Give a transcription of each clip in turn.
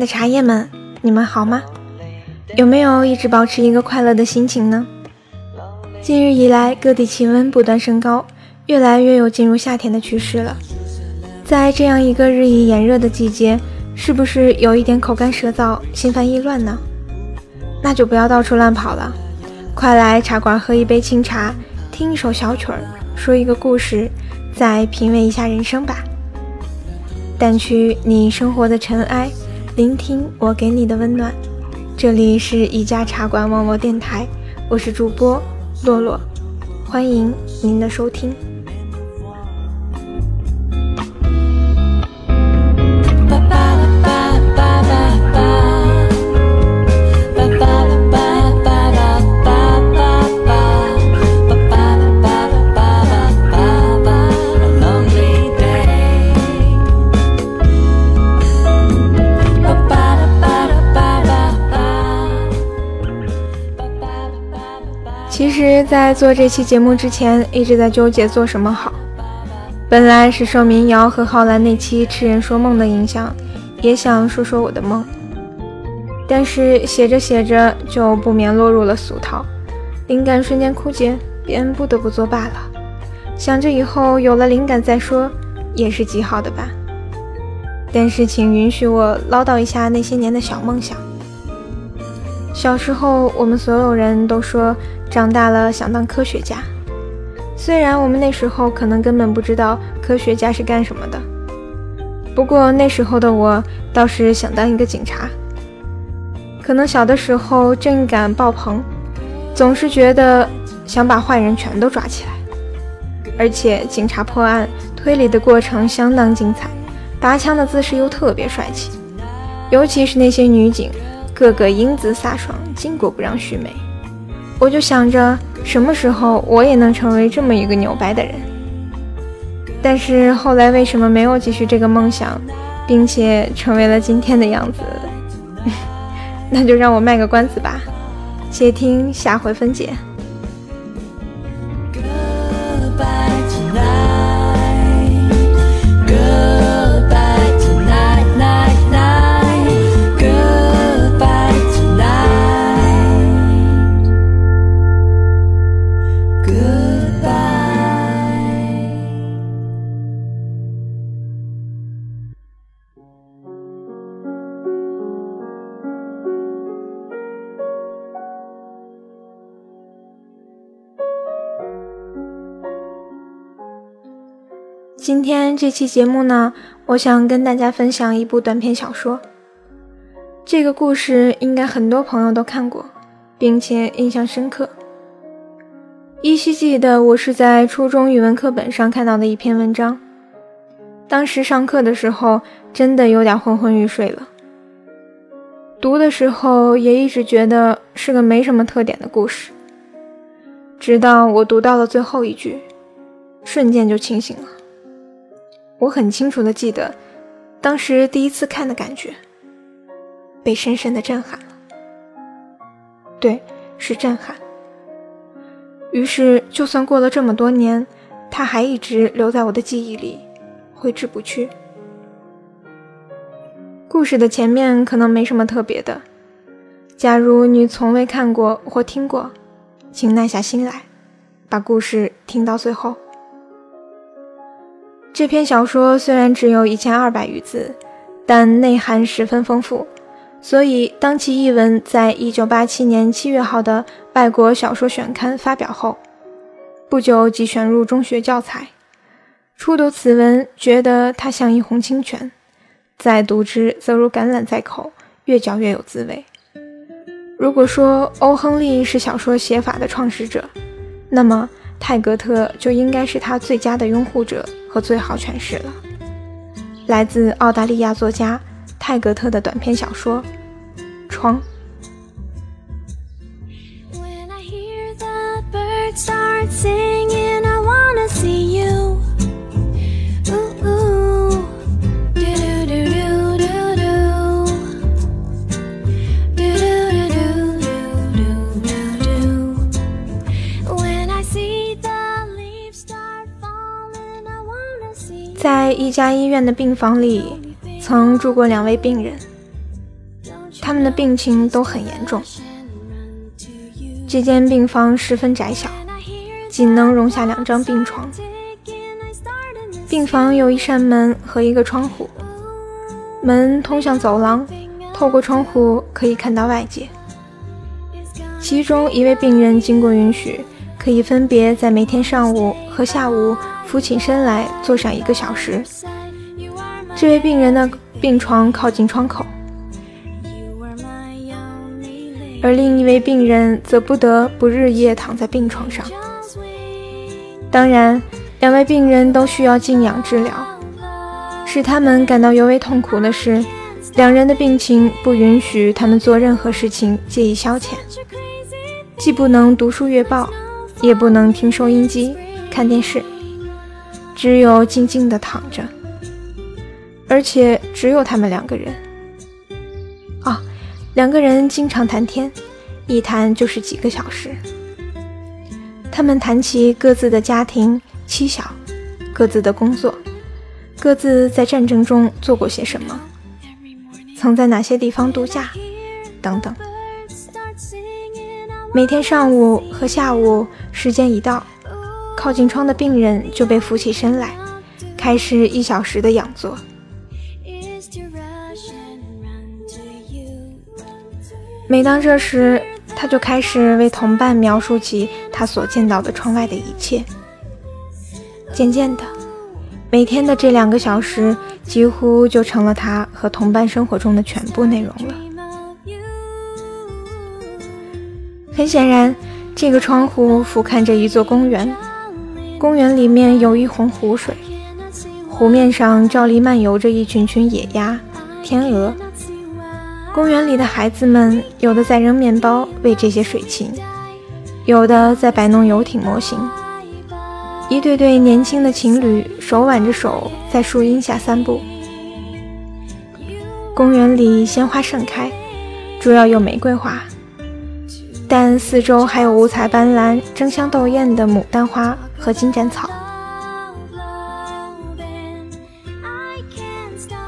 的茶叶们，你们好吗？有没有一直保持一个快乐的心情呢？近日以来，各地气温不断升高，越来越有进入夏天的趋势了。在这样一个日益炎热的季节，是不是有一点口干舌燥、心烦意乱呢？那就不要到处乱跑了，快来茶馆喝一杯清茶，听一首小曲儿，说一个故事，再品味一下人生吧。掸去你生活的尘埃，聆听我给你的温暖。这里是一家茶馆网络电台，我是主播洛洛，欢迎您的收听。在做这期节目之前，一直在纠结做什么好。本来是受民谣和浩然那期《痴人说梦》的影响，也想说说我的梦。但是写着写着就不免落入了俗套，灵感瞬间枯竭，便不得不作罢了。想着以后有了灵感再说，也是极好的吧。但是请允许我唠叨一下那些年的小梦想。小时候，我们所有人都说。长大了想当科学家，虽然我们那时候可能根本不知道科学家是干什么的，不过那时候的我倒是想当一个警察。可能小的时候正义感爆棚，总是觉得想把坏人全都抓起来，而且警察破案推理的过程相当精彩，拔枪的姿势又特别帅气，尤其是那些女警，个个英姿飒爽，巾帼不让须眉。我就想着什么时候我也能成为这么一个牛掰的人，但是后来为什么没有继续这个梦想，并且成为了今天的样子？那就让我卖个关子吧，且听下回分解。今天这期节目呢，我想跟大家分享一部短篇小说。这个故事应该很多朋友都看过，并且印象深刻。依稀记得我是在初中语文课本上看到的一篇文章，当时上课的时候真的有点昏昏欲睡了。读的时候也一直觉得是个没什么特点的故事，直到我读到了最后一句，瞬间就清醒了。我很清楚的记得，当时第一次看的感觉，被深深的震撼了。对，是震撼。于是，就算过了这么多年，它还一直留在我的记忆里，挥之不去。故事的前面可能没什么特别的，假如你从未看过或听过，请耐下心来，把故事听到最后。这篇小说虽然只有一千二百余字，但内涵十分丰富，所以当其译文在一九八七年七月号的外国小说选刊发表后，不久即选入中学教材。初读此文，觉得它像一泓清泉；再读之，则如橄榄在口，越嚼越有滋味。如果说欧·亨利是小说写法的创始者，那么泰格特就应该是他最佳的拥护者。和最好诠释了来自澳大利亚作家泰格特的短篇小说《窗》。在一家医院的病房里，曾住过两位病人，他们的病情都很严重。这间病房十分窄小，仅能容下两张病床。病房有一扇门和一个窗户，门通向走廊，透过窗户可以看到外界。其中一位病人经过允许，可以分别在每天上午和下午扶起身来坐上一个小时。这位病人的病床靠近窗口，而另一位病人则不得不日夜躺在病床上。当然。两位病人都需要静养治疗，使他们感到尤为痛苦的是，两人的病情不允许他们做任何事情借以消遣，既不能读书阅报，也不能听收音机、看电视，只有静静的躺着，而且只有他们两个人。啊，两个人经常谈天，一谈就是几个小时。他们谈起各自的家庭。妻小，各自的工作，各自在战争中做过些什么，曾在哪些地方度假，等等。每天上午和下午时间一到，靠近窗的病人就被扶起身来，开始一小时的仰坐。每当这时，他就开始为同伴描述起他所见到的窗外的一切。渐渐的，每天的这两个小时几乎就成了他和同伴生活中的全部内容了。很显然，这个窗户俯瞰着一座公园，公园里面有一泓湖水，湖面上照例漫游着一群群野鸭、天鹅。公园里的孩子们，有的在扔面包喂这些水禽，有的在摆弄游艇模型。一对对年轻的情侣手挽着手在树荫下散步。公园里鲜花盛开，主要有玫瑰花，但四周还有五彩斑斓、争相斗艳的牡丹花和金盏草。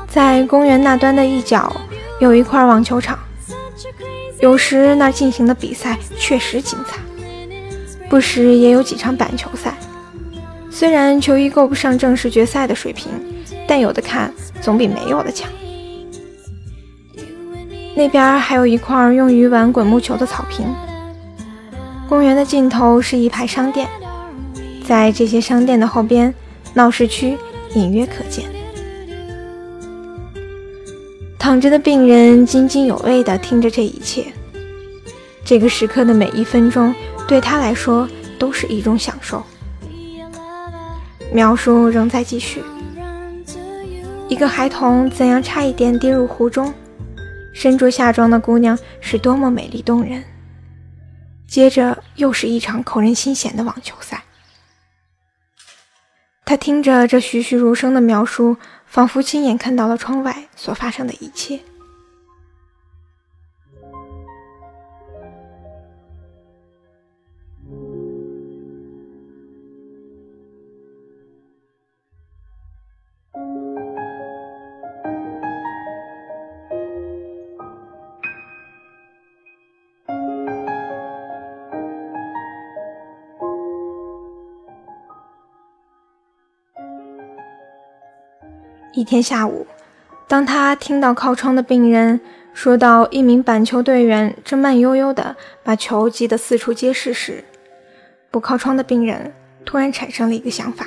在公园那端的一角有一块网球场，有时那进行的比赛确实精彩，不时也有几场板球赛。虽然球衣够不上正式决赛的水平，但有的看总比没有的强。那边还有一块用于玩滚木球的草坪。公园的尽头是一排商店，在这些商店的后边，闹市区隐约可见。躺着的病人津津有味地听着这一切，这个时刻的每一分钟对他来说都是一种享受。描述仍在继续。一个孩童怎样差一点跌入湖中，身着夏装的姑娘是多么美丽动人。接着又是一场扣人心弦的网球赛。他听着这栩栩如生的描述，仿佛亲眼看到了窗外所发生的一切。一天下午，当他听到靠窗的病人说到一名板球队员正慢悠悠地把球击得四处皆是时，不靠窗的病人突然产生了一个想法：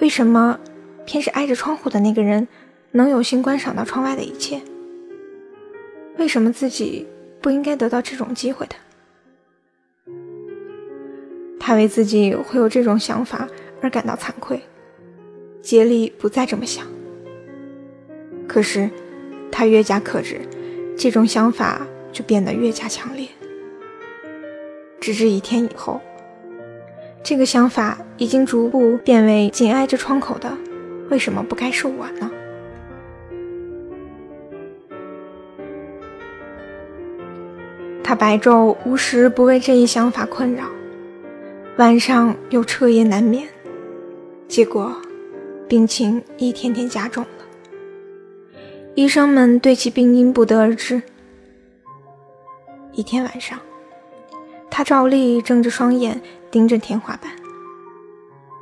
为什么偏是挨着窗户的那个人能有幸观赏到窗外的一切？为什么自己不应该得到这种机会的？他为自己会有这种想法而感到惭愧。竭力不再这么想，可是他越加克制，这种想法就变得越加强烈。直至一天以后，这个想法已经逐步变为紧挨着窗口的，为什么不该是我呢？他白昼无时不为这一想法困扰，晚上又彻夜难眠，结果。病情一天天加重了。医生们对其病因不得而知。一天晚上，他照例睁着双眼盯着天花板。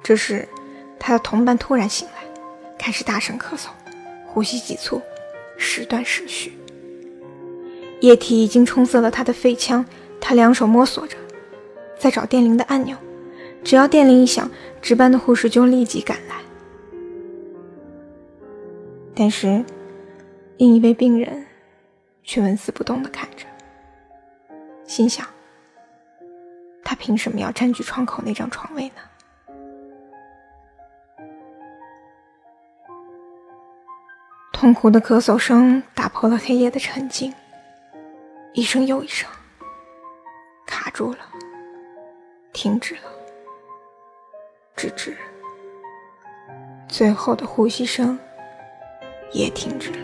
这时，他的同伴突然醒来，开始大声咳嗽，呼吸急促，时断时续。液体已经冲塞了他的肺腔，他两手摸索着，在找电铃的按钮。只要电铃一响，值班的护士就立即赶来。但是，另一位病人却纹丝不动地看着，心想：他凭什么要占据窗口那张床位呢？痛苦的咳嗽声打破了黑夜的沉静。一声又一声，卡住了，停止了，直至最后的呼吸声也停止了。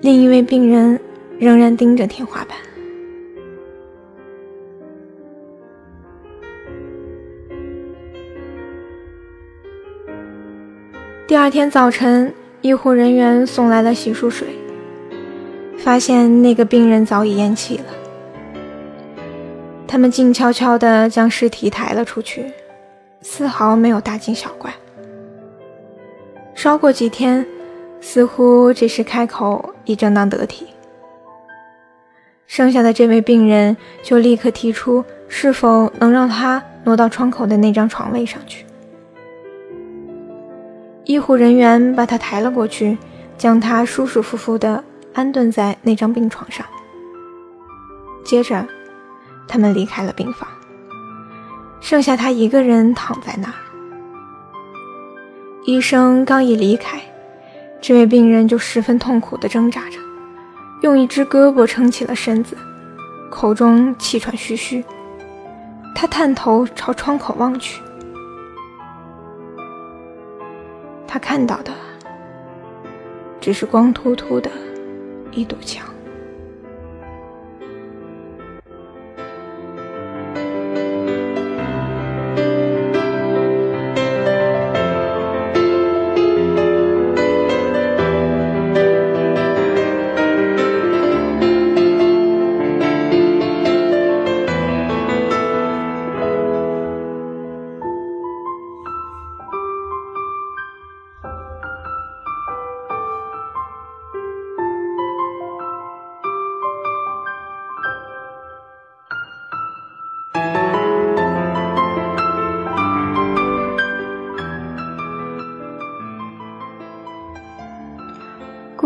另一位病人仍然盯着天花板。第二天早晨，医护人员送来了洗漱水，发现那个病人早已咽气了。他们静悄悄地将尸体抬了出去，丝毫没有大惊小怪。稍过几天，似乎这时开口已正当得体。剩下的这位病人就立刻提出，是否能让他挪到窗口的那张床位上去。医护人员把他抬了过去，将他舒舒服服地安顿在那张病床上。接着，他们离开了病房，剩下他一个人躺在那儿。医生刚一离开，这位病人就十分痛苦地挣扎着，用一只胳膊撑起了身子，口中气喘吁吁。他探头朝窗口望去。他看到的只是光秃秃的一堵墙。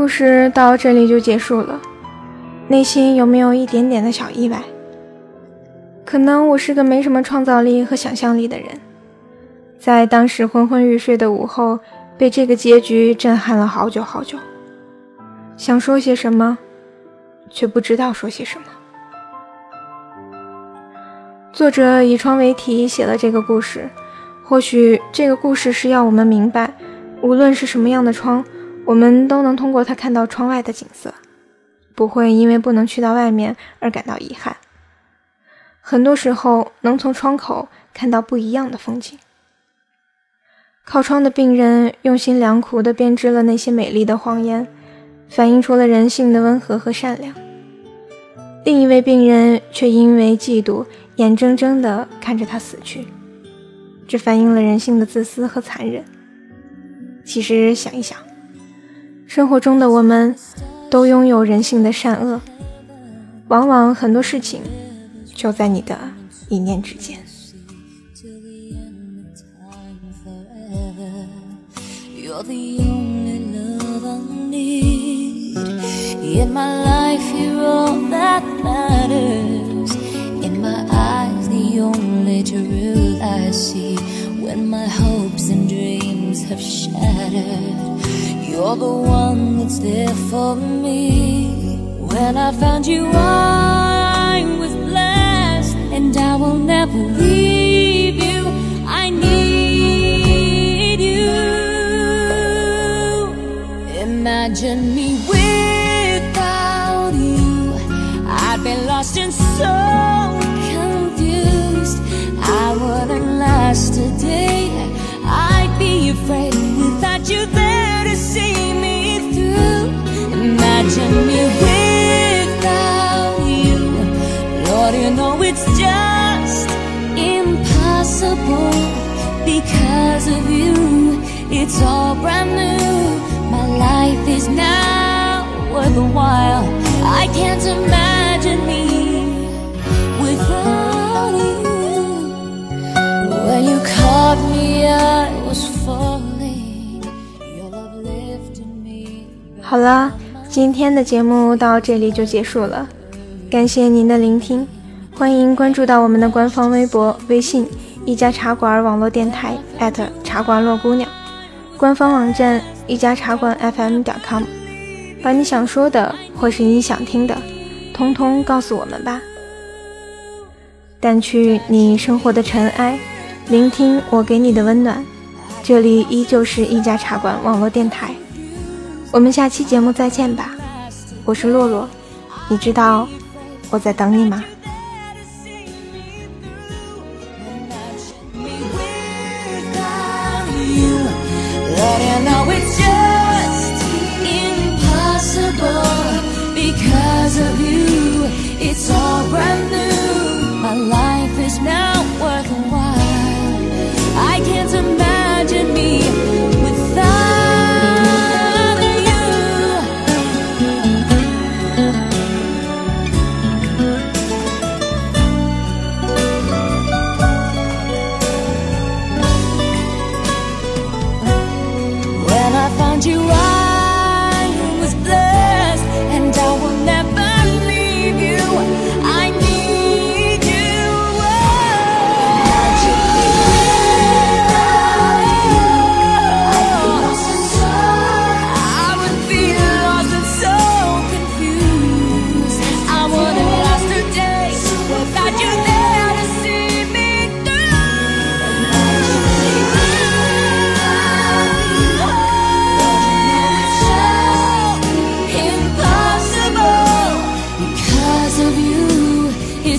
故事到这里就结束了，内心有没有一点点的小意外？可能我是个没什么创造力和想象力的人，在当时昏昏欲睡的午后，被这个结局震撼了好久好久。想说些什么，却不知道说些什么。作者以窗为题写了这个故事，或许这个故事是要我们明白，无论是什么样的窗。我们都能通过它看到窗外的景色，不会因为不能去到外面而感到遗憾。很多时候，能从窗口看到不一样的风景。靠窗的病人用心良苦地编织了那些美丽的谎言，反映出了人性的温和和善良。另一位病人却因为嫉妒，眼睁睁地看着他死去，这反映了人性的自私和残忍。其实想一想。生活中的我们，都拥有人性的善恶，往往很多事情就在你的一念之间。You're the You're the one that's there for me. When I found you, I was blessed, and I will never leave you. I need you. Imagine me without you. I'd be lost and so confused. I wouldn't last a day. I'd be afraid without you. There. Because of you. It's all brand new. My life is now worthwhile. I can't imagine me without you. When you caught me, I was falling. Your love lifted me. 今天的节目到这里就结束了，感谢您的聆听，欢迎关注到我们的官方微博、微信“一家茶馆网络电台”茶馆洛姑娘，官方网站一家茶馆 FM 点 com，把你想说的或是你想听的，通通告诉我们吧。掸去你生活的尘埃，聆听我给你的温暖。这里依旧是一家茶馆网络电台，我们下期节目再见吧。我是洛洛，你知道我在等你吗？？Letting know it's you you are.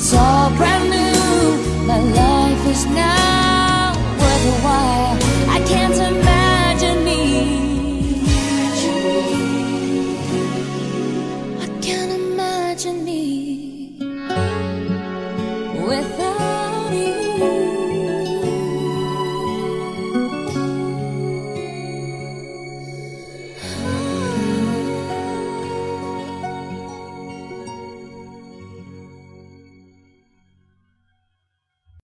It's all brand new. My life is now worthwhile.